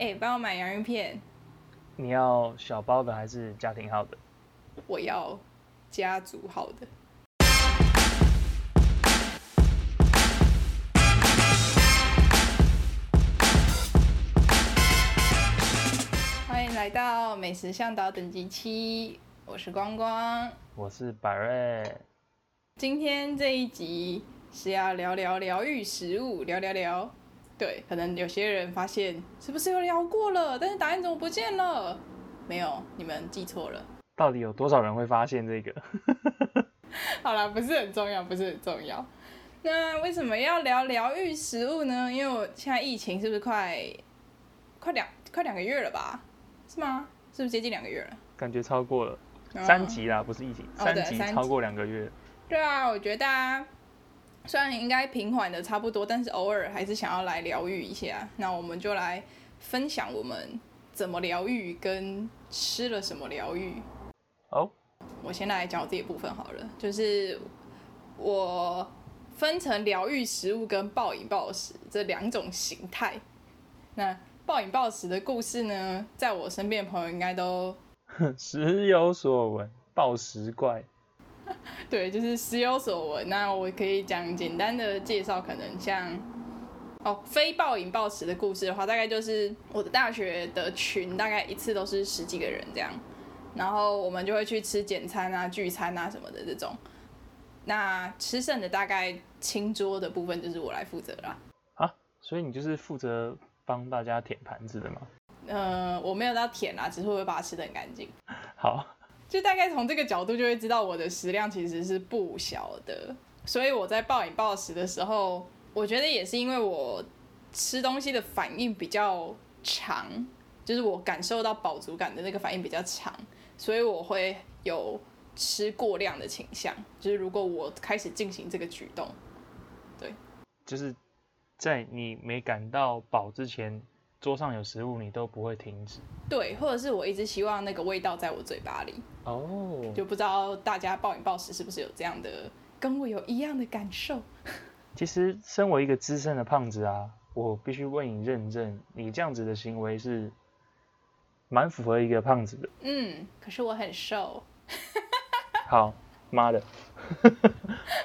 哎、帮我买洋芋片，你要小包的还是家庭号的？我要家族号的。欢迎来到美食向导等级七，我是光光。我是百瑞，今天这一集是要聊聊疗愈食物，聊聊聊。对，可能有些人发现是不是有聊过了，但是答案怎么不见了？没有，你们记错了。到底有多少人会发现这个？好啦，不是很重要，不是很重要。那为什么要聊疗愈食物呢？因为我现在疫情是不是快快两快两个月了吧？是吗？是不是接近两个月了？感觉超过了嗯三级啦，不是疫情，哦三级三级超过两个月。对啊，我觉得大家虽然应该平缓的差不多，但是偶尔还是想要来疗愈一下。那我们就来分享我们怎么疗愈，跟吃了什么疗愈。好，我先来讲我自己的部分好了，就是我分成疗愈食物跟暴饮暴食这两种形态。那暴饮暴食的故事呢，在我身边的朋友应该都 时有所闻，暴食怪。对，就是时有所闻。那我可以讲简单的介绍，可能像哦，非暴饮暴食的故事的话，大概就是我的大学的群，大概一次都是十几个人这样，然后我们就会去吃简餐啊、聚餐啊什么的这种。那吃剩的大概清桌的部分就是我来负责啦。啊，所以你就是负责帮大家舔盘子的吗？呃，我没有到舔啦，只是我会把它吃的很干净。好，就大概从这个角度就会知道我的食量其实是不小的，所以我在暴饮暴食的时候，我觉得也是因为我吃东西的反应比较长，就是我感受到饱足感的那个反应比较长，所以我会有吃过量的倾向。就是如果我开始进行这个举动，对就是在你没感到饱之前，桌上有食物你都不会停止。对，或者是我一直希望那个味道在我嘴巴里，哦，就不知道大家暴饮暴食是不是有这样的，跟我有一样的感受。其实身为一个资深的胖子啊，我必须为你认证，你这样子的行为是蛮符合一个胖子的。嗯，可是我很瘦。好，妈的，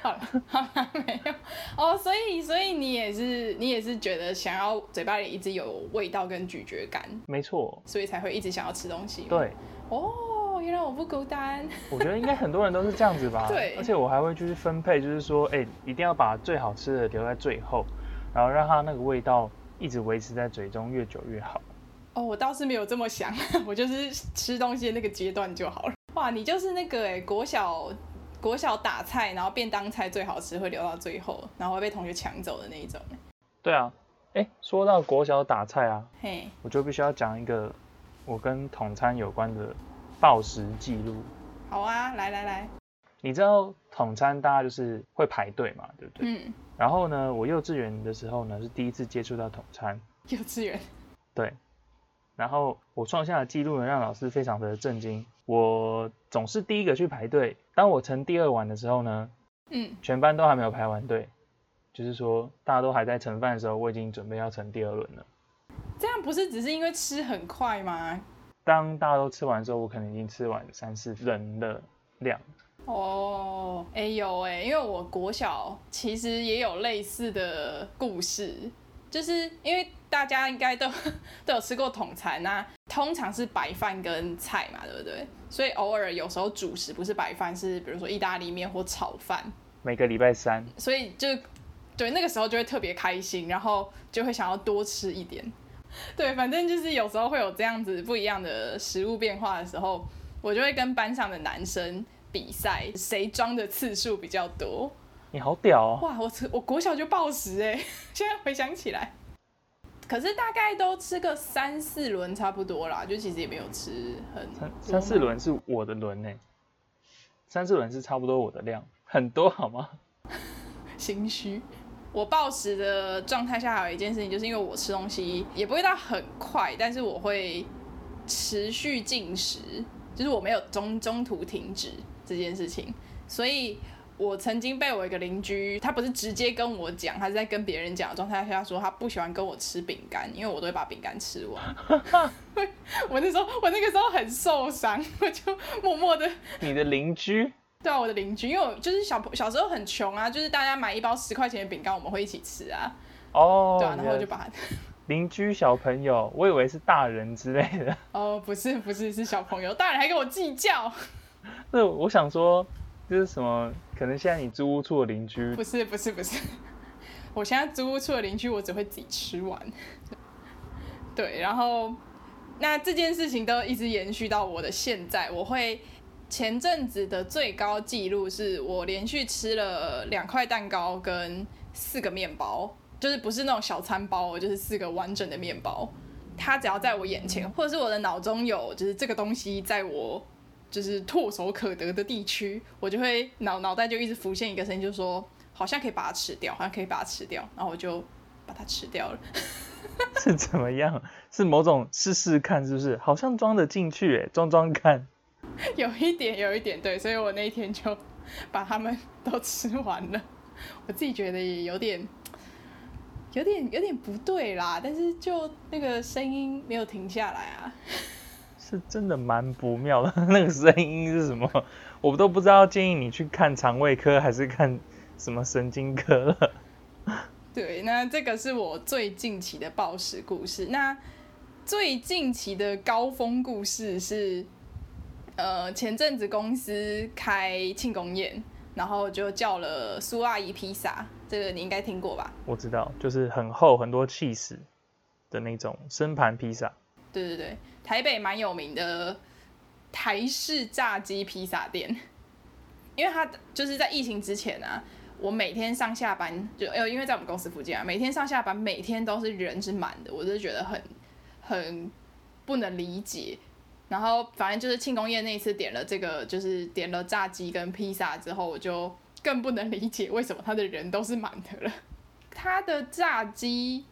好了，好了，没有哦，所以所以你也是你也是觉得想要嘴巴里一直有味道跟咀嚼感，没错，所以才会一直想要吃东西。，对，哦，原来我不孤单。我觉得应该很多人都是这样子吧。对而且我还会就是分配，就是说，哎、一定要把最好吃的留在最后，然后让它那个味道一直维持在嘴中，越久越好。哦，我倒是没有这么想，我就是吃东西的那个阶段就好了。哇，你就是那个哎，国小国小打菜，然后便当菜最好吃会留到最后，然后会被同学抢走的那一种。对啊，哎、说到国小打菜啊，嘿，我就必须要讲一个我跟统餐有关的暴食记录。好啊，来来来，你知道统餐大家就是会排队嘛，对不对？嗯，然后呢，我幼稚园的时候呢是第一次接触到统餐，幼稚园，对，然后我创下的记录呢让老师非常的震惊。我总是第一个去排队，当我盛第二碗的时候呢，嗯，全班都还没有排完队，就是说大家都还在盛饭的时候，我已经准备要盛第二轮了。这样不是只是因为吃很快吗？当大家都吃完的时候，我可能已经吃完三四人的量。哦，哎、有哎、因为我国小其实也有类似的故事，就是因为大家应该都 都有吃过统餐那通常是白饭跟菜嘛，对不对？所以偶尔有时候主食不是白饭，是比如说意大利面或炒饭，每个礼拜三，所以就对那个时候就会特别开心，然后就会想要多吃一点。对，反正就是有时候会有这样子不一样的食物变化的时候，我就会跟班上的男生比赛，谁装的次数比较多。你好屌哦！哇，我吃我国小就暴食哎，现在回想起来，可是大概都吃个三四轮差不多啦，就其实也没有吃很三三四嘛轮是我的轮呢，三四轮是差不多我的量，很多好吗？心虚。我暴食的状态下，还有一件事情，就是因为我吃东西也不会到很快，但是我会持续进食，就是我没有中中途停止这件事情，所以我我曾经被我一个邻居，他不是直接跟我讲，他是在跟别人讲的状态下说他不喜欢跟我吃饼干，因为我都会把饼干吃完。我那时候我那个时候很受伤，我就默默的。你的邻居？对啊，我的邻居，因为我就是小小时候很穷啊，就是大家买一包十块钱的饼干，我们会一起吃啊。哦。对啊，然后就把。邻居小朋友，我以为是大人之类的。哦，不是不是，是小朋友，大人还跟我计较。那我想说，就是什么？可能现在你租屋处的邻居？不是不是不是，我现在租屋处的邻居，我只会自己吃完。对，然后那这件事情都一直延续到我的现在。我会前阵子的最高纪录是我连续吃了两块蛋糕跟四个面包。就是不是那种小餐包，就是四个完整的面包。它只要在我眼前，或者是我的脑中有，就是这个东西在我就是唾手可得的地区，我就会脑脑袋就一直浮现一个声音，就说好像可以把它吃掉，好像可以把它吃掉，然后我就把它吃掉了。是怎么样？是某种试试看，是不是？好像装得进去，哎，装装看。有一点，有一点，对，所以我那一天就 把它们都吃完了。我自己觉得也有点。有点有点不对啦，但是就那个声音没有停下来啊，是真的蛮不妙的。那个声音是什么？我都不知道，建议你去看肠胃科还是看什么神经科了。对，那这个是我最近期的暴食故事。那最近期的高峰故事是，呃，前阵子公司开庆功宴。然后就叫了苏阿姨披萨，这个你应该听过吧？我知道，就是很厚很多气势的那种生盘披萨。对对对，台北蛮有名的台式炸鸡披萨店，因为它就是在疫情之前啊，我每天上下班就呃，因为在我们公司附近啊，每天上下班每天都是人是满的，我就觉得很很不能理解。然后反正就是庆功宴那一次点了这个，就是点了炸鸡跟披萨之后，我就更不能理解为什么他的人都是满的了。他的炸鸡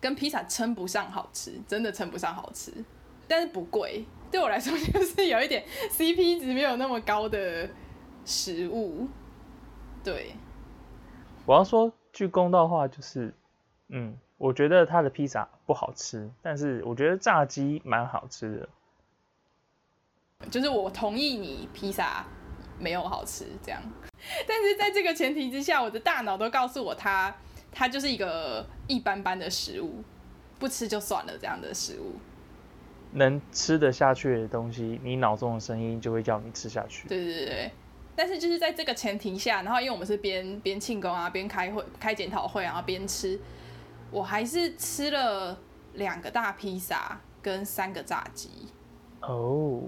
跟披萨称不上好吃，真的称不上好吃，但是不贵，对我来说 就是有一点 CP 值没有那么高的食物。对，我要说句公道话，就是嗯。我觉得他的披萨不好吃，但是我觉得炸鸡蛮好吃的。就是我同意你披萨没有好吃这样，但是在这个前提之下，我的大脑都告诉我，它它就是一个一般般的食物，不吃就算了这样的食物。能吃得下去的东西，你脑中的声音就会叫你吃下去。对对对，但是就是在这个前提下，然后因为我们是边边庆功啊，边开会开检讨会，然后边吃。我还是吃了两个大披萨跟三个炸鸡哦，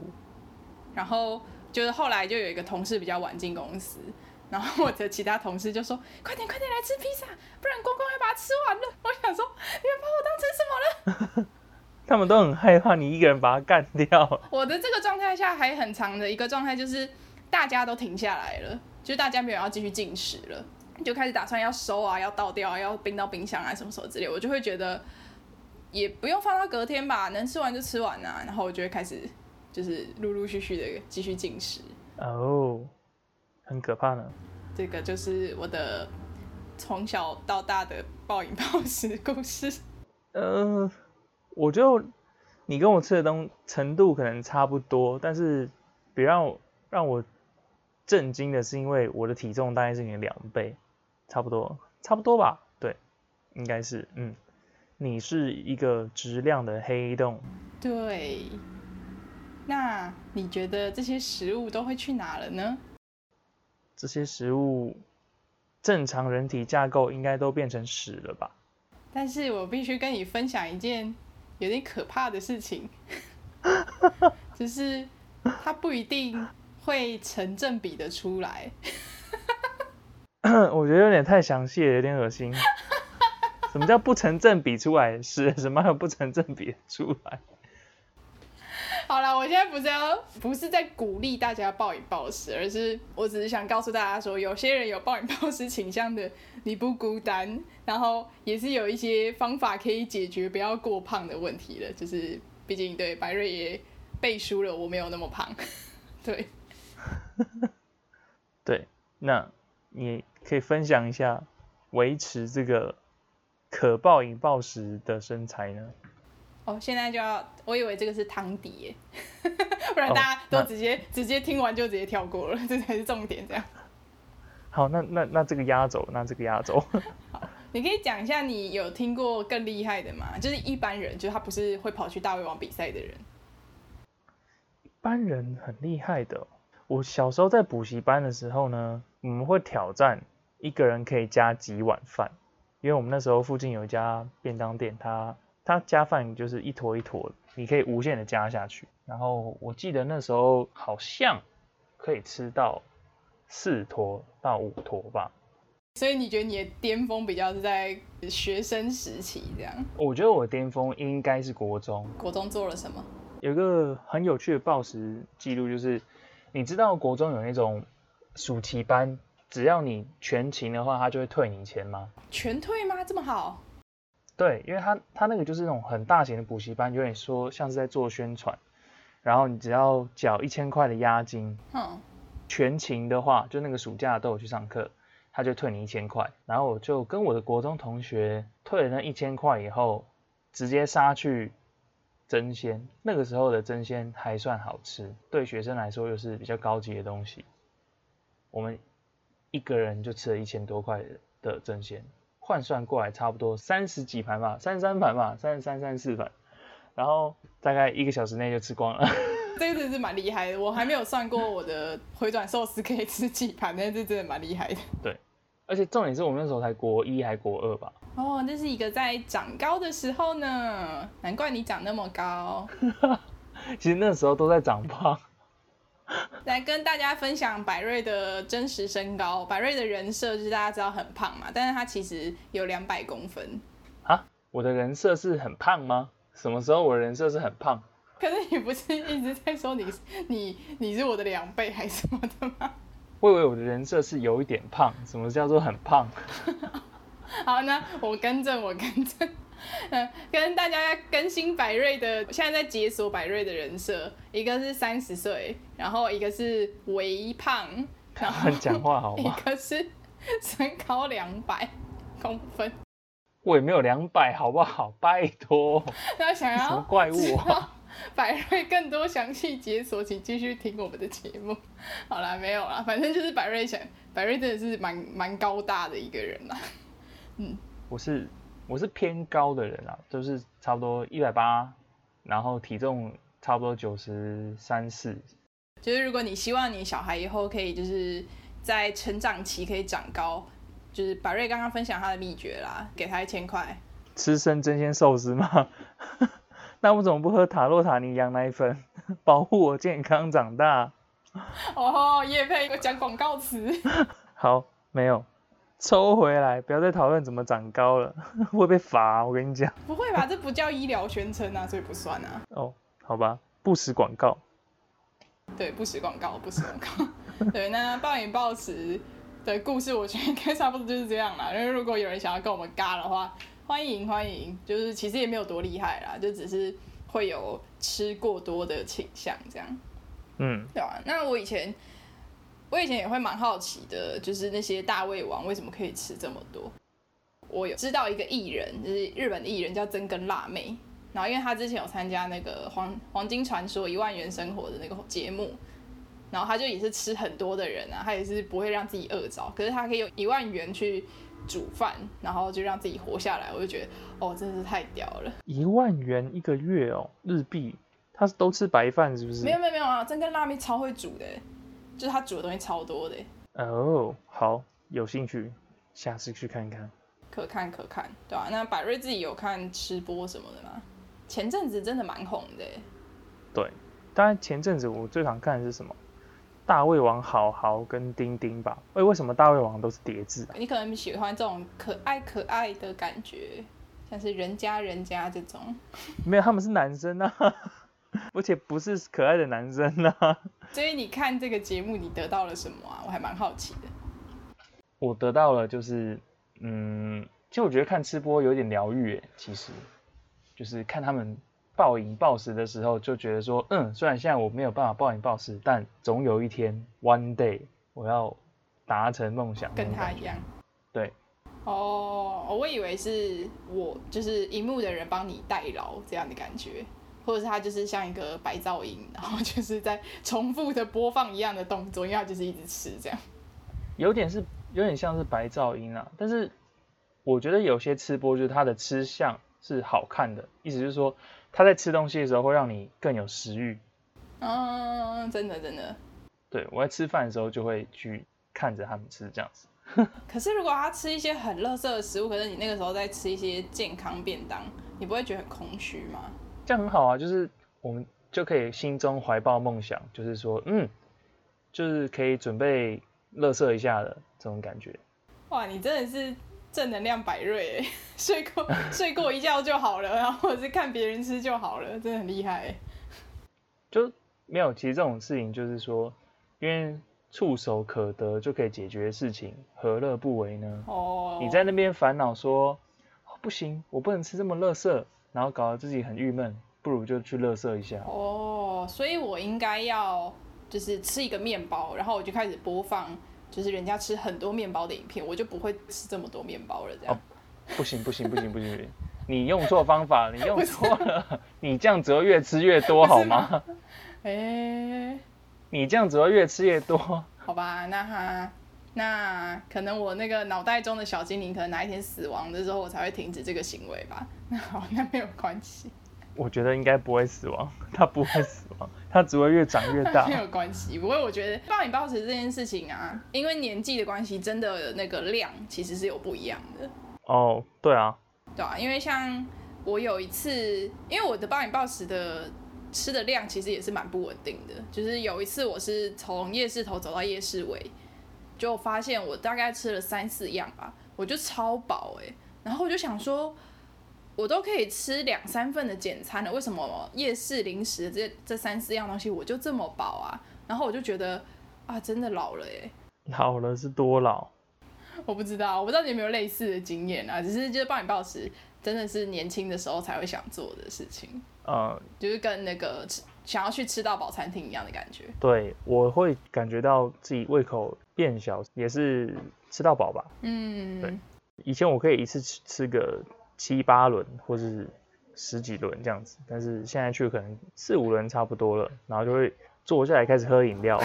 然后就是后来就有一个同事比较晚进公司，然后我的其他同事就说：“快点快点来吃披萨，不然光光要把它吃完了。”我想说：“你们把我当成什么了？” 他们都很害怕你一个人把它干掉。我的这个状态下还很长的一个状态就是大家都停下来了，就大家没有要继续进食了。就开始打算要收啊，要倒掉啊，要冰到冰箱啊，什么什么之类，我就会觉得也不用放到隔天吧，能吃完就吃完啊。然后我就会开始就是陆陆续续的继续进食。哦，很可怕呢。这个就是我的从小到大的暴饮暴食故事。呃，我就你跟我吃的东程度可能差不多，但是比较让我震惊的是，因为我的体重大概是你的两倍。差不多，差不多吧，对，应该是，嗯，你是一个质量的黑洞，对，那你觉得这些食物都会去哪了呢？这些食物，正常人体架构应该都变成屎了吧？但是我必须跟你分享一件有点可怕的事情，就是它不一定会成正比的出来。我觉得有点太详细了，有点恶心。什么叫不成正比出来是？什么有不成正比出来？好了，我现在不是要，不是在鼓励大家暴饮暴食，而是我只是想告诉大家说，有些人有暴饮暴食倾向的，你不孤单。然后也是有一些方法可以解决不要过胖的问题的。就是毕竟对白瑞也背书了，我没有那么胖。对。对，那你可以分享一下维持这个可暴饮暴食的身材呢？哦，现在就要，我以为这个是汤底耶，不然哦大家都直接、直接听完就直接跳过了，这才是重点。这样，好，那那那这个压轴，那这个压轴，你可以讲一下你有听过更厉害的吗？就是一般人，就是他不是会跑去大胃王比赛的人。一般人很厉害的哦。我小时候在补习班的时候呢，我们会挑战一个人可以加几碗饭，因为我们那时候附近有一家便当店，它它加饭就是一坨一坨，你可以无限的加下去。然后我记得那时候好像可以吃到四坨到五坨吧。所以你觉得你的巅峰比较是在学生时期这样？我觉得我的巅峰应该是国中，国中做了什么？有一个很有趣的暴食记录，就是你知道国中有那种暑期班，只要你全勤的话，他就会退你钱吗？全退吗？这么好？对，因为他他那个就是那种很大型的补习班，有点说像是在做宣传，然后你只要缴一千块的押金，嗯，全勤的话，就那个暑假都有去上课，他就退你一千块。然后我就跟我的国中同学退了那一千块以后，直接杀去蒸鲜。那个时候的蒸鲜还算好吃，对学生来说又是比较高级的东西。我们一个人就吃了一千多块的蒸鲜，换算过来差不多三十几盘吧，三十三盘吧，三十三、三十四盘，然后大概一个小时内就吃光了。这个真的是蛮厉害的。我还没有算过我的回转寿司可以吃几盘，但是真的蛮厉害的。对而且重点是我们那时候才国一还国二吧，哦，这是一个在长高的时候呢，难怪你长那么高。其实那时候都在长胖。来跟大家分享百瑞的真实身高。百瑞的人设就是大家知道很胖嘛，但是他其实有两百公分。啊，我的人设是很胖吗？什么时候我的人设是很胖？可是你不是一直在说你你你是我的两倍还是什么的吗？我以为我的人设是有一点胖。什么叫做很胖？好，那我更正，我更正。嗯，跟大家更新百瑞的，现在在解锁百瑞的人设，一个是三十岁，然后一个是微胖，然后 讲话好一吗？个是身高两百公分。我也没有两百，好不好？拜托，那想要什么要怪物啊？百瑞更多详细解锁，请继续听我们的节目。好啦，没有啦，反正就是百瑞想，百瑞真的是蛮蛮高大的一个人啦。我是我是偏高的人啊，就是差不多一百八，然后体重差不多九十三四。就是如果你希望你小孩以后可以就是在成长期可以长高，就是百瑞刚刚分享他的秘诀啦，给他一千块。吃生真鲜寿司吗？那我怎么不喝塔洛塔尼羊奶粉，保护我健康长大？哦，叶佩我讲广告词。好，没有，抽回来，不要再讨论怎么长高了，会被罚、我跟你讲。不会吧？这不叫医疗宣称啊，所以不算啊。哦，好吧，不实广告。对，不实广告，不实广告。对，那暴饮暴食的故事，我觉得应该差不多就是这样啦。因为如果有人想要跟我们尬的话，欢迎欢迎，就是其实也没有多厉害啦，就只是会有吃过多的倾向这样。嗯，对啊，那我以前我以前也会蛮好奇的，就是那些大胃王为什么可以吃这么多？我有知道一个艺人，就是日本的艺人叫真根辣妹，然后因为她之前有参加那个黄黄金传说一万元生活的那个节目，然后她就也是吃很多的人啊，她也是不会让自己饿着，可是她可以用一万元去煮饭，然后就让自己活下来，我就觉得哦，真的是太屌了。一万元一个月哦，日币，他是都吃白饭是不是？没有没有没有啊，真根辣妹超会煮的，就是他煮的东西超多的。哦，好，有兴趣，下次去看看。可看可看，对吧、那百瑞自己有看吃播什么的吗？前阵子真的蛮红的耶，对，当然前阵子我最常看的是什么？大胃王好好跟丁丁吧。喂，为什么大胃王都是叠字啊？你可能喜欢这种可爱可爱的感觉，像是人家人家这种。没有，他们是男生啊，而且不是可爱的男生啊。所以你看这个节目，你得到了什么啊？我还蛮好奇的。我得到了就是，嗯，其实我觉得看吃播有点疗愈诶，其实就是看他们暴饮暴食的时候，就觉得说，嗯，虽然现在我没有办法暴饮暴食，但总有一天，one day，我要达成梦想，跟他一样。对。哦，我以为是我就是荧幕的人帮你代劳这样的感觉，或者是它就是像一个白噪音，然后就是在重复的播放一样的动作，因为他就是一直吃这样。有点是有点像是白噪音啊，但是我觉得有些吃播就是他的吃相是好看的，意思就是说他在吃东西的时候会让你更有食欲。嗯，真的真的。对我在吃饭的时候就会去看着他们吃这样子。可是如果他吃一些很垃圾的食物，可是你那个时候在吃一些健康便当，你不会觉得很空虚吗？这样很好啊，就是我们就可以心中怀抱梦想，就是说，嗯，就是可以准备乐色一下的这种感觉。哇，你真的是正能量百瑞哎，睡过 睡过一觉就好了，然后或者是看别人吃就好了，真的很厉害。就没有，其实这种事情就是说，因为。触手可得就可以解决的事情，何乐不为呢？哦，你在那边烦恼说，不行，我不能吃这么乐色，然后搞得自己很郁闷，不如就去乐色一下。哦，所以我应该要就是吃一个面包，然后我就开始播放就是人家吃很多面包的影片，我就不会吃这么多面包了。这样，不行不行不行不行，你用错方法，你用错了，你这样只会越吃越多好吗？哎。你这样只会越吃越多，好吧？那哈，那可能我那个脑袋中的小精灵，可能哪一天死亡的时候，我才会停止这个行为吧。那 好，那没有关系。我觉得应该不会死亡，它不会死亡，它只会越长越大。没有关系，不过我觉得暴饮暴食这件事情啊，因为年纪的关系，真的那个量其实是有不一样的。哦，对啊，对啊，因为像我有一次，因为我的暴饮暴食的。吃的量其实也是蛮不稳定的，就是有一次我是从夜市头走到夜市尾，就发现我大概吃了三四样吧，我就超饱哎，然后我就想说，我都可以吃两三份的简餐了，为什么夜市零食这这三四样东西我就这么饱啊？然后我就觉得啊，真的老了哎，老了是多老？我不知道，我不知道你有没有类似的经验啊，只是就是暴饮暴食真的是年轻的时候才会想做的事情。呃，就是跟那个想要去吃到饱餐厅一样的感觉。对，我会感觉到自己胃口变小，也是吃到饱吧。嗯，对。以前我可以一次吃吃个七八轮，或是十几轮这样子，但是现在去可能四五轮差不多了，然后就会坐下来开始喝饮料。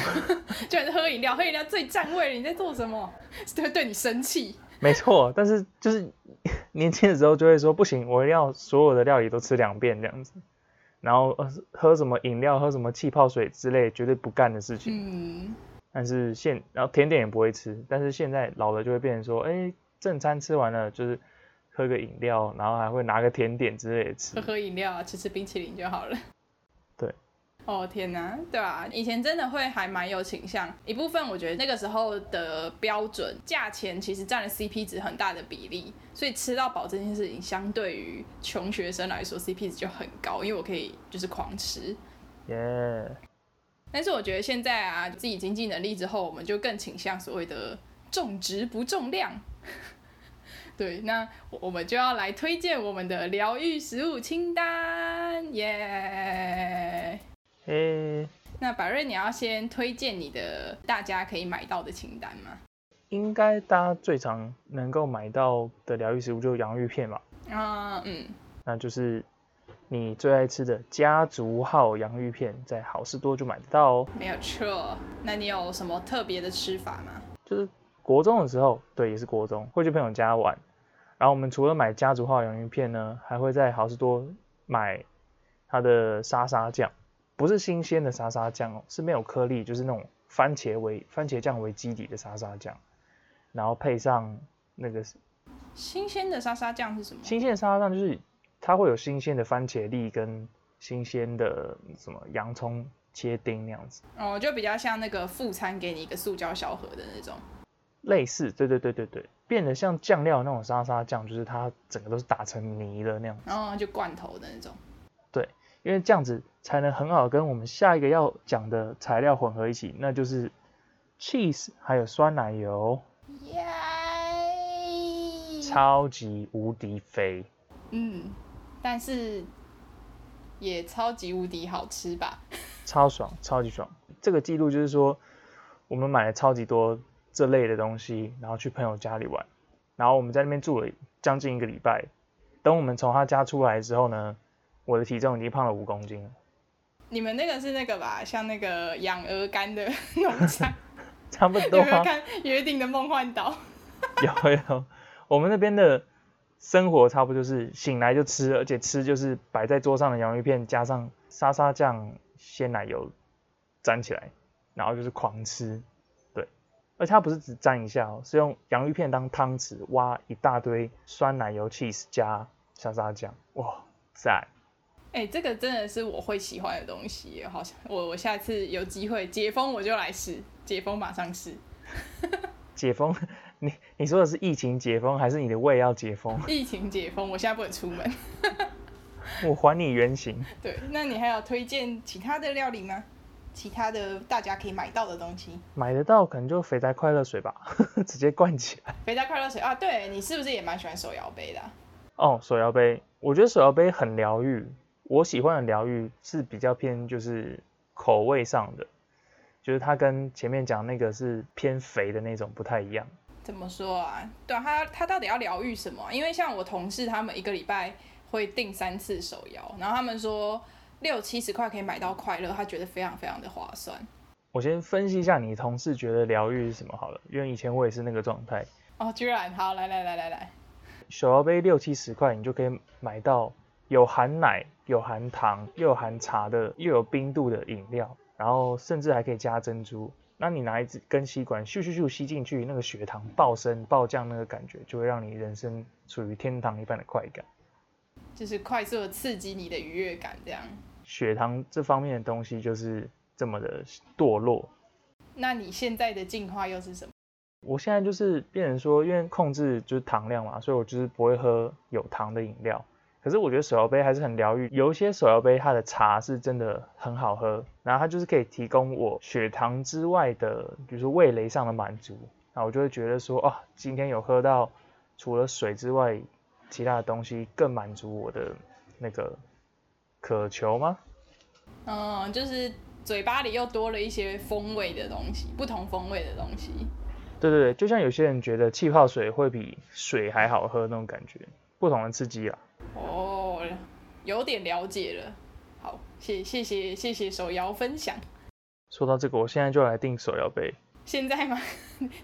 居然是喝饮料，喝饮料最占位了，你在做什么？会对你生气。没错，但是就是年轻的时候就会说不行，我要所有的料理都吃两遍这样子，然后呃喝什么饮料、喝什么气泡水之类绝对不干的事情。嗯。但是现然后甜点也不会吃，但是现在老了就会变成说，哎，正餐吃完了就是喝个饮料，然后还会拿个甜点之类的吃。喝喝饮料，吃吃冰淇淋就好了。哦天哪，对吧？以前真的会还蛮有倾向，一部分我觉得那个时候的标准价钱其实占了 CP 值很大的比例，所以吃到饱这件事情相对于穷学生来说 CP 值就很高，因为我可以就是狂吃。耶。但是我觉得现在啊，自己经济能力之后，我们就更倾向所谓的重质不重量。对，那我们就要来推荐我们的疗愈食物清单，耶。诶，那百瑞，你要先推荐你的大家可以买到的清单吗？应该大家最常能够买到的疗愈食物就是洋芋片嘛。啊，嗯，那就是你最爱吃的家族号洋芋片，在好事多就买得到哦。没有错，那你有什么特别的吃法吗？就是国中的时候，对，也是国中，会去朋友家玩，然后我们除了买家族号洋芋片呢，还会在好事多买它的沙沙酱。不是新鲜的沙沙酱哦，是没有颗粒，就是那种番茄为番茄酱为基底的沙沙酱，然后配上那个新鲜的沙沙酱是什么？新鲜的沙沙酱就是它会有新鲜的番茄粒跟新鲜的什么洋葱切丁那样子。哦，就比较像那个副餐给你一个塑胶小盒的那种。类似，对对对对对，变得像酱料那种沙沙酱，就是它整个都是打成泥的那样。哦，就罐头的那种。对。因为这样子才能很好跟我们下一个要讲的材料混合一起，那就是 cheese 还有酸奶油，耶，超级无敌肥，嗯，但是也超级无敌好吃吧？超爽，超级爽。这个记录就是说，我们买了超级多这类的东西，然后去朋友家里玩，然后我们在那边住了将近一个礼拜。等我们从他家出来之后呢，我的体重已经胖了五公斤了。你们那个是那个吧？像那个养鹅肝的 农场，差不多啊。有没有看《约定的梦幻岛》？有有，我们那边的生活差不多就是醒来就吃，而且吃就是摆在桌上的洋芋片，加上沙沙酱、鲜奶油沾起来，然后就是狂吃。对，而且它不是只沾一下哦，是用洋芋片当汤匙，挖一大堆酸奶油 cheese 加沙沙酱，哇，赞！哎、这个真的是我会喜欢的东西，好像我我下次有机会解封我就来试，解封马上试。解封，你你说的是疫情解封，还是你的胃要解封？疫情解封，我现在不能出门。我还你原形。对，那你还有推荐其他的料理吗？其他的大家可以买到的东西？买得到可能就肥宅快乐水吧，直接灌起来。肥宅快乐水啊，对你是不是也蛮喜欢手摇杯的啊、哦，手摇杯，我觉得手摇杯很疗愈。我喜欢的疗愈是比较偏就是口味上的，就是它跟前面讲那个是偏肥的那种不太一样。怎么说啊？对啊，他他到底要疗愈什么啊、因为像我同事他们一个礼拜会订三次手摇，然后他们说六七十块可以买到快乐，他觉得非常非常的划算。我先分析一下你同事觉得疗愈是什么好了，因为以前我也是那个状态。哦，居然好，来来来来来，手摇杯六七十块，你就可以买到有含奶、有含糖、又有含茶的，又有冰度的饮料，然后甚至还可以加珍珠。那你拿一支根吸管咻咻咻吸进去，那个血糖爆升爆降，那个感觉就会让你人生处于天堂一般的快感。就是快速的刺激你的愉悦感，这样。血糖这方面的东西就是这么的堕落。那你现在的进化又是什么？我现在就是变成说，因为控制就是糖量嘛，所以我就是不会喝有糖的饮料。可是我觉得手摇杯还是很疗愈，有一些手摇杯它的茶是真的很好喝，然后它就是可以提供我血糖之外的，比如说味蕾上的满足，那我就会觉得说，哦，今天有喝到除了水之外其他的东西，更满足我的那个渴求吗？嗯，就是嘴巴里又多了一些风味的东西，不同风味的东西。对对对，就像有些人觉得气泡水会比水还好喝那种感觉，不同的刺激啊。哦，有点了解了。好，谢谢谢谢谢手摇分享。说到这个，我现在就来订手摇杯。现在吗？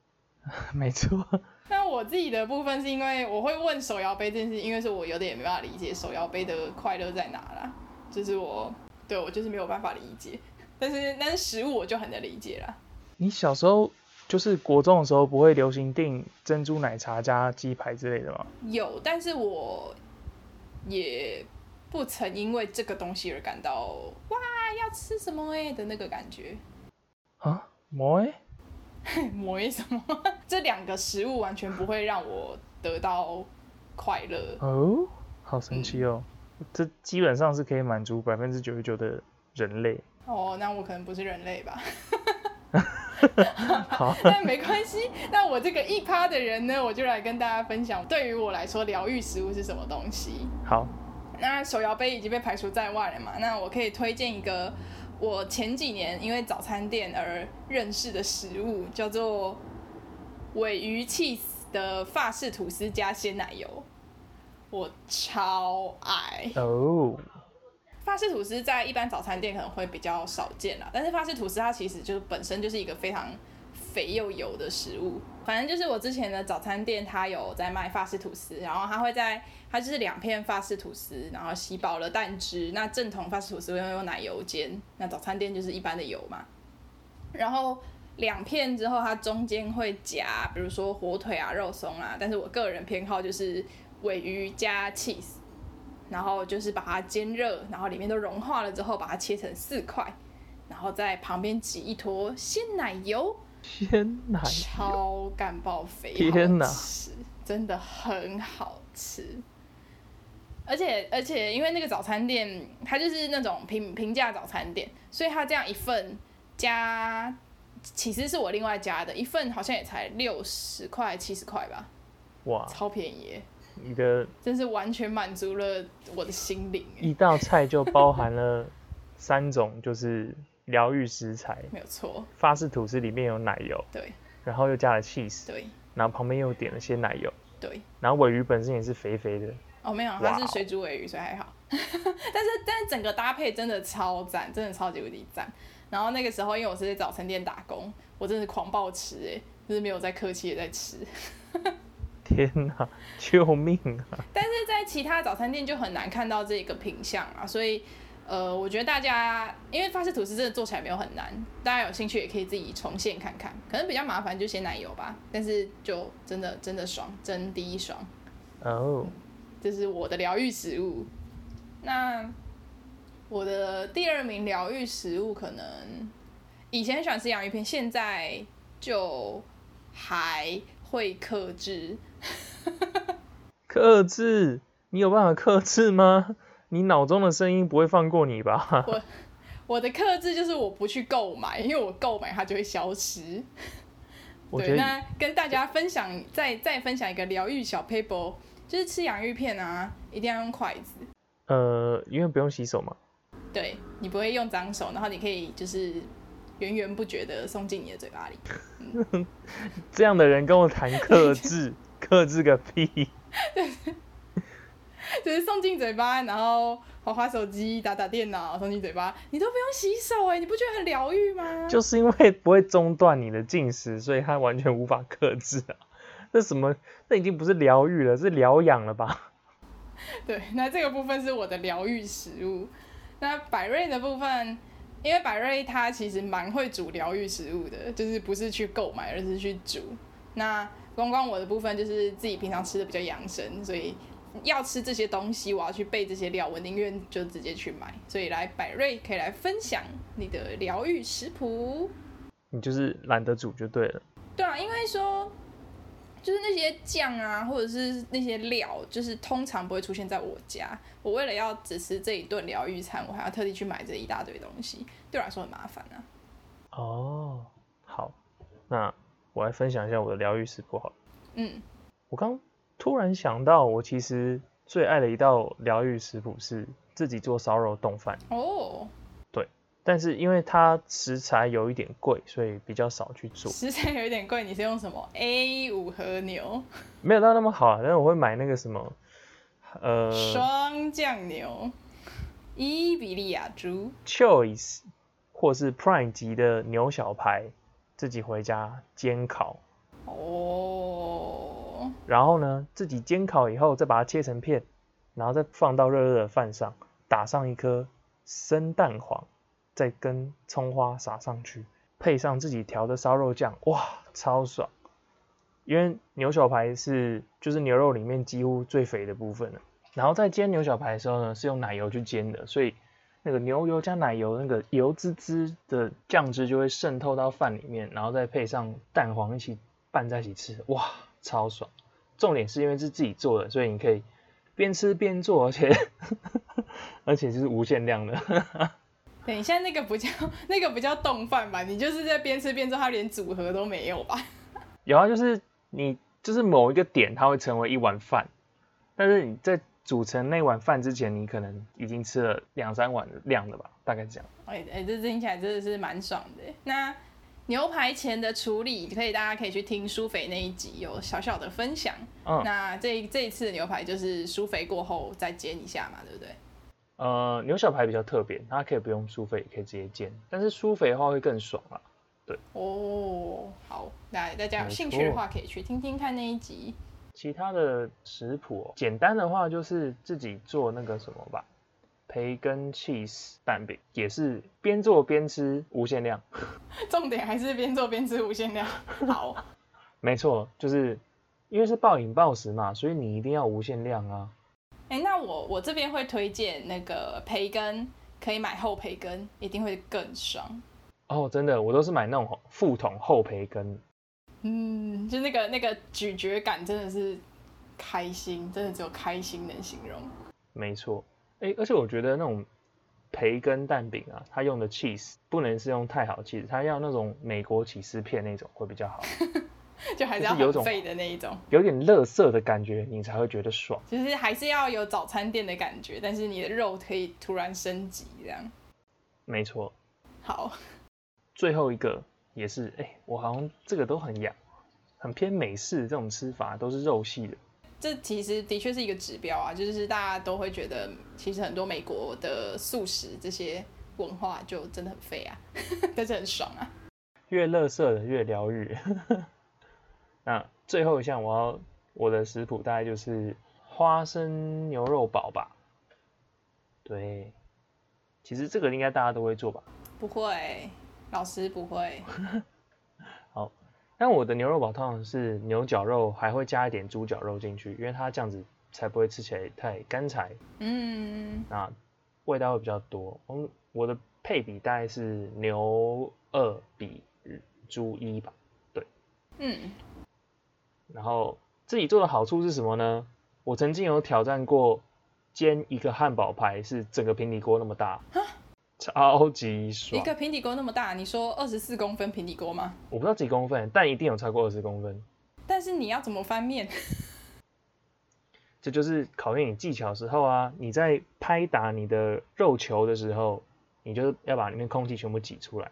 没错，那我自己的部分是因为我会问手摇杯这件事，因为是我有点没办法理解手摇杯的快乐在哪啦，就是我对我就是没有办法理解，但是但是食物我就很能理解啦。你小时候就是国中的时候，不会流行订珍珠奶茶加鸡排之类的吗？有，但是我也不曾因为这个东西而感到哇要吃什么哎、的那个感觉。啊，没欸 抹一什么？这两个食物完全不会让我得到快乐。哦，好神奇哦！这基本上是可以满足百分之九十九的人类。哦，那我可能不是人类吧？好，但没关系。那我这个一趴的人呢，我就来跟大家分享，对于我来说，疗愈食物是什么东西。好，那手摇杯已经被排除在外了嘛？那我可以推荐一个我前几年因为早餐店而认识的食物，叫做尾鱼 cheese 的法式吐司加鲜奶油，我超爱。哦，法式吐司在一般早餐店可能会比较少见啦，但是法式吐司它其实就是本身就是一个非常肥又油的食物。反正就是我之前的早餐店，它有在卖法式吐司，然后它会在它就是两片法式吐司，然后洗饱了蛋汁。那正统法式吐司会用奶油煎，那早餐店就是一般的油嘛。然后两片之后，它中间会夹，比如说火腿啊、肉松啊，但是我个人偏好就是尾鱼加 cheese。然后就是把它煎热，然后里面都融化了之后，把它切成四块，然后在旁边挤一坨鲜奶油，鲜奶油，超干爆肥，天哪好吃，真的很好吃。而且而且，因为那个早餐店它就是那种平平价早餐店，所以它这样一份加，其实是我另外加的，一份好像也才六十块七十块吧，哇，超便宜耶，你的真是完全满足了我的心灵。一道菜就包含了三种就是疗愈食材。没有错，法式吐司里面有奶油，对，然后又加了 cheese，对然后旁边又点了些奶油，对。然后尾鱼本身也是肥肥的，哦，没有，它是水煮尾鱼，所以还好。但是但是整个搭配真的超赞，真的超级无敌赞。然后那个时候因为我是在早餐店打工，我真的是狂暴吃哎，就是没有在客气也在吃。天哪，救命啊！但是在其他早餐店就很难看到这个品相啊，所以呃，我觉得大家因为法式吐司真的做起来没有很难，大家有兴趣也可以自己重现看看，可能比较麻烦就鲜奶油吧，但是就真的真的爽，真第一爽。哦，这是我的疗愈食物。那我的第二名疗愈食物可能以前很喜欢吃洋芋片，现在就还会克制。克制，你有办法克制吗？你脑中的声音不会放过你吧？我我的克制就是我不去购买，因为我购买它就会消失。对，那跟大家分享，再再分享一个疗愈小 paper，就是吃洋芋片啊，一定要用筷子。呃，因为不用洗手嘛。对你不会用脏手，然后你可以就是源源不绝的送进你的嘴巴里。这样的人跟我谈克制，克制个屁！就是送进嘴巴，然后滑滑手机、打打电脑，送进嘴巴，你都不用洗手哎，你不觉得很疗愈吗？就是因为不会中断你的进食，所以它完全无法克制啊。这什么？那已经不是疗愈了，是疗养了吧？对，那这个部分是我的疗愈食物。那百瑞的部分，因为百瑞它其实蛮会煮疗愈食物的，就是不是去购买，而是去煮。那光光我的部分就是自己平常吃的比较养生，所以要吃这些东西，我要去备这些料，我宁愿就直接去买。所以来百瑞可以来分享你的疗愈食谱。你就是懒得煮就对了。对啊，因为说就是那些酱啊，或者是那些料，就是通常不会出现在我家。我为了要只吃这一顿疗愈餐，我还要特地去买这一大堆东西，对我来说很麻烦啊。哦，好，那我来分享一下我的疗愈食谱好了。嗯，我刚突然想到，我其实最爱的一道疗愈食谱是自己做烧肉冻饭，哦，对但是因为它食材有一点贵，所以比较少去做。食材有一点贵，你是用什么 A 五和牛、没有到那么好啊，但是我会买那个什么，呃双酱牛、伊比利亚猪？，Choice 或是 Prime 级的牛小排，自己回家煎烤，哦，然后呢自己煎烤以后再把它切成片，然后再放到热热的饭上，打上一颗生蛋黄，再跟葱花撒上去，配上自己调的烧肉酱，哇，超爽！因为牛小排是就是牛肉里面几乎最肥的部分了，然后在煎牛小排的时候呢，是用奶油去煎的，所以那个牛油加奶油那个油滋滋的酱汁就会渗透到饭里面，然后再配上蛋黄一起拌在一起吃，哇，超爽！重点是因为是自己做的，所以你可以边吃边做，而且而且就是无限量的。等一下，那个不叫那个不叫冻饭吧？你就是在边吃边做，它连组合都没有吧？有啊，就是你就是某一个点它会成为一碗饭，但是你在煮成那碗饭之前，你可能已经吃了两三碗的量了吧，大概这样。哎、哎、这听起来真的是蛮爽的。那牛排前的处理，可以大家可以去听苏肥那一集有小小的分享。嗯，那这一这一次的牛排就是苏肥过后再煎一下嘛，对不对？呃，牛小排比较特别，它可以不用苏肥，也可以直接煎，但是苏肥的话会更爽啊。哦，好，那大家有没兴趣的错话可以去听听看那一集。其他的食谱、哦，简单的话就是自己做那个什么吧，培根 cheese 蛋饼，也是边做边吃，无限量。重点还是边做边吃无限量。好，没错，就是因为是暴饮暴食嘛，所以你一定要无限量啊。哎、那我我这边会推荐那个培根，可以买厚培根，一定会更爽。哦，真的，我都是买那种副桶厚培根，嗯，就那个那个咀嚼感真的是开心，真的只有开心能形容。没错。哎，而且我觉得那种培根蛋饼啊，它用的 cheese 不能是用太好的 cheese，它要那种美国起司片那种会比较好，就还是要就是有废的那一种，有点乐色的感觉，你才会觉得爽。就是还是要有早餐店的感觉，但是你的肉可以突然升级这样。没错。好，最后一个也是，哎、我好像这个都很洋，很偏美式这种吃法，都是肉系的。这其实的确是一个指标啊，就是大家都会觉得，其实很多美国的素食这些文化就真的很废啊，但是很爽啊。越乐色的越疗愈。那最后一项我要我的食谱大概就是花生牛肉堡吧。对，其实这个应该大家都会做吧。不会，老师不会。好但我的牛肉堡通常是牛绞肉，还会加一点猪绞肉进去，因为它这样子才不会吃起来太干柴，嗯，那味道会比较多。嗯，我的配比大概是牛二比猪一吧。对嗯，然后自己做的好处是什么呢？我曾经有挑战过煎一个汉堡排，是整个平底锅那么大，超级一爽。个平底锅那么大，你说二十四公分平底锅吗？我不知道几公分，但一定有超过二十公分。但是你要怎么翻面？这就是考验你技巧的时候啊！你在拍打你的肉球的时候，你就要把里面空气全部挤出来。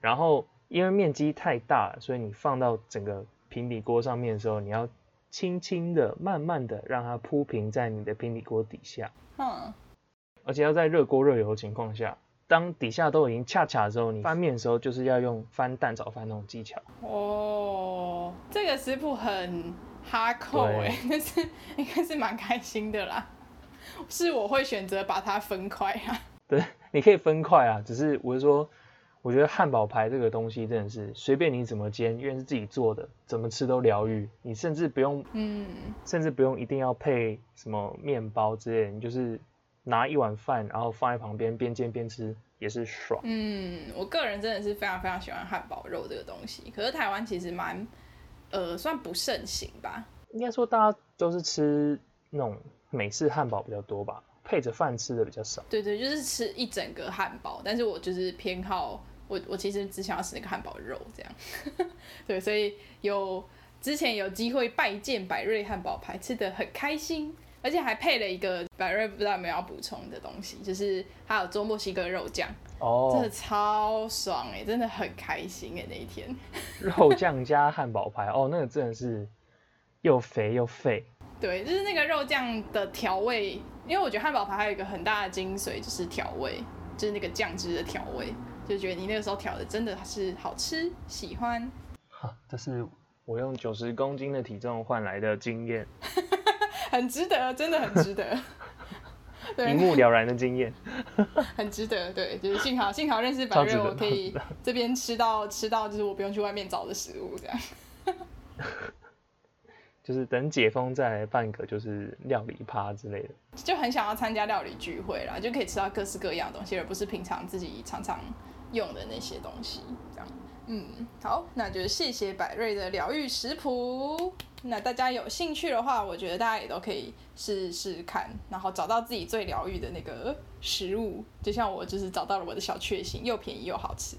然后因为面积太大，所以你放到整个平底锅上面的时候，你要轻轻的、慢慢的让它铺平在你的平底锅底下，嗯，而且要在热锅热油的情况下。当底下都已经恰恰的时候，你翻面的时候就是要用翻蛋炒饭那种技巧。哦，这个食谱很哈扣对哎，但是应该是蛮开心的啦。是我会选择把它分块啊。对，你可以分块啊，只是我是说，我觉得汉堡排这个东西真的是随便你怎么煎，因为是自己做的，怎么吃都疗愈。你甚至不用，嗯，甚至不用一定要配什么面包之类的，你就是拿一碗饭，然后放在旁边边煎边吃，也是爽。嗯，我个人真的是非常非常喜欢汉堡肉这个东西，可是台湾其实蛮，呃，算不盛行吧。应该说大家都是吃那种美式汉堡比较多吧，配着饭吃的比较少。对对，就是吃一整个汉堡，但是我就是偏好我我其实只想要吃那个汉堡肉这样。对，所以有之前有机会拜见百瑞汉堡排，吃的很开心，而且还配了一个百瑞不知道有没有要补充的东西，就是还有做墨西哥肉酱，哦真哦的，超爽哎、真的很开心哎、那一天。肉酱加汉堡排，哦，那个真的是又肥又费。对，就是那个肉酱的调味，因为我觉得汉堡排还有一个很大的精髓就是调味，就是那个酱汁的调味，就觉得你那个时候调的真的是好吃，喜欢。哈，这是我用九十公斤的体重换来的经验，很值得，真的很值得。一，目了然的经验。很值得。对，就是幸好幸好认识百瑞，我可以这边吃到吃到，就是我不用去外面找的食物这样。就是等解封再来办个就是料理趴之类的。就很想要参加料理聚会啦，就可以吃到各式各样的东西，而不是平常自己常常用的那些东西。这样，嗯，好，那就谢谢百瑞的疗愈食谱。那大家有兴趣的话，我觉得大家也都可以试试看，然后找到自己最疗愈的那个食物。就像我就是找到了我的小确幸，又便宜又好吃。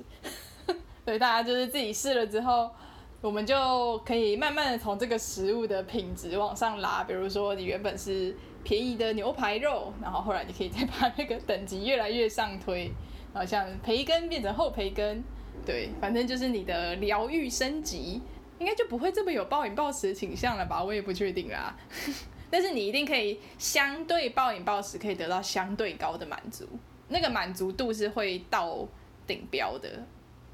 对，大家就是自己试了之后，我们就可以慢慢的从这个食物的品质往上拉。比如说，你原本是便宜的牛排肉，然后后来你可以再把那个等级越来越上推，然后像培根变成厚培根，对，反正就是你的疗愈升级，应该就不会这么有暴饮暴食的倾向了吧？我也不确定啦。但是你一定可以相对暴饮暴食，可以得到相对高的满足，那个满足度是会到顶标的。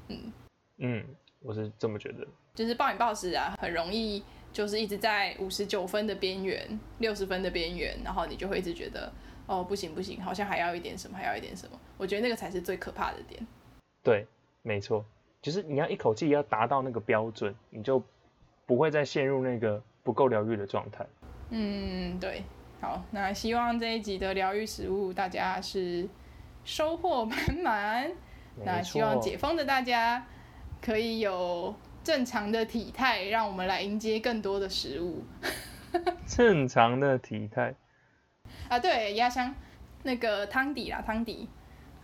嗯嗯，我是这么觉得。就是暴饮暴食啊，很容易就是一直在五十九分的边缘、六十分的边缘，然后你就会一直觉得哦不行不行，好像还要一点什么，还要一点什么。我觉得那个才是最可怕的点。对，没错，就是你要一口气要达到那个标准，你就不会再陷入那个不够疗愈的状态。嗯，对。好，那希望这一集的疗愈食物大家是收获满满。那希望，解封的大家可以有正常的体态，让我们来迎接更多的食物。正常的体态。啊，对，压箱那个汤底啦，汤底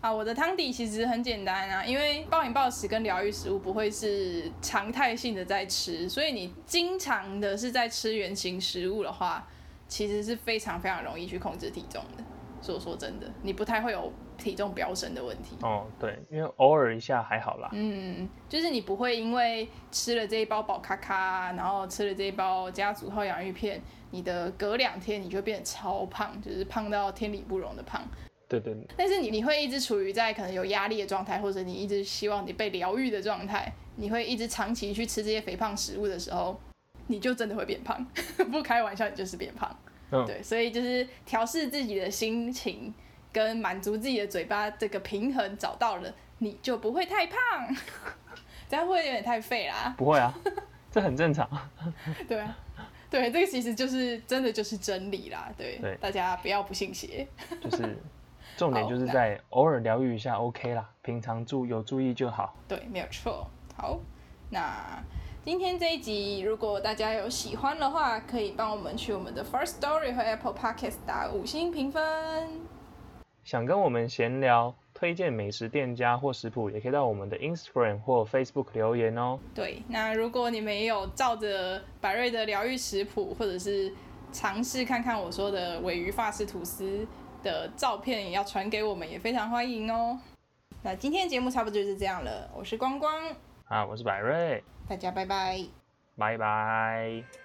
啊，我的汤底其实很简单啊，因为暴饮暴食跟疗愈食物不会是常态性的在吃，所以你经常的是在吃原型食物的话，其实是非常非常容易去控制体重的。说说真的，你不太会有体重飙升的问题。哦，对，因为偶尔一下还好啦。嗯，就是你不会因为吃了这一包宝咖咖，然后吃了这一包家族号洋芋片，你的隔两天你就变得超胖，就是胖到天理不容的胖。对对对，但是你你会一直处于在可能有压力的状态，或者你一直希望你被疗愈的状态，你会一直长期去吃这些肥胖食物的时候，你就真的会变胖，不开玩笑，你就是变胖。嗯，对，所以就是调试自己的心情跟满足自己的嘴巴这个平衡找到了，你就不会太胖。这样会有点太废啦。不会啊，这很正常。对啊，对，这个其实就是真的就是真理啦。对，对大家不要不信邪。就是重点就是在偶尔疗愈一下 OK 啦，平常注有注意就好。对，没有错。好，那今天这一集，如果大家有喜欢的话，可以帮我们去我们的 First Story 和 Apple Podcast 打五星评分。想跟我们闲聊、推荐美食店家或食谱，也可以到我们的 Instagram 或 Facebook 留言哦。对，那如果你们也有照着百瑞的疗愈食谱，或者是尝试看看我说的尾鱼法式吐司的照片，也要传给我们，也非常欢迎哦。那今天的节目差不多就是这样了，我是光光，啊，我是百瑞，大家拜拜。拜拜。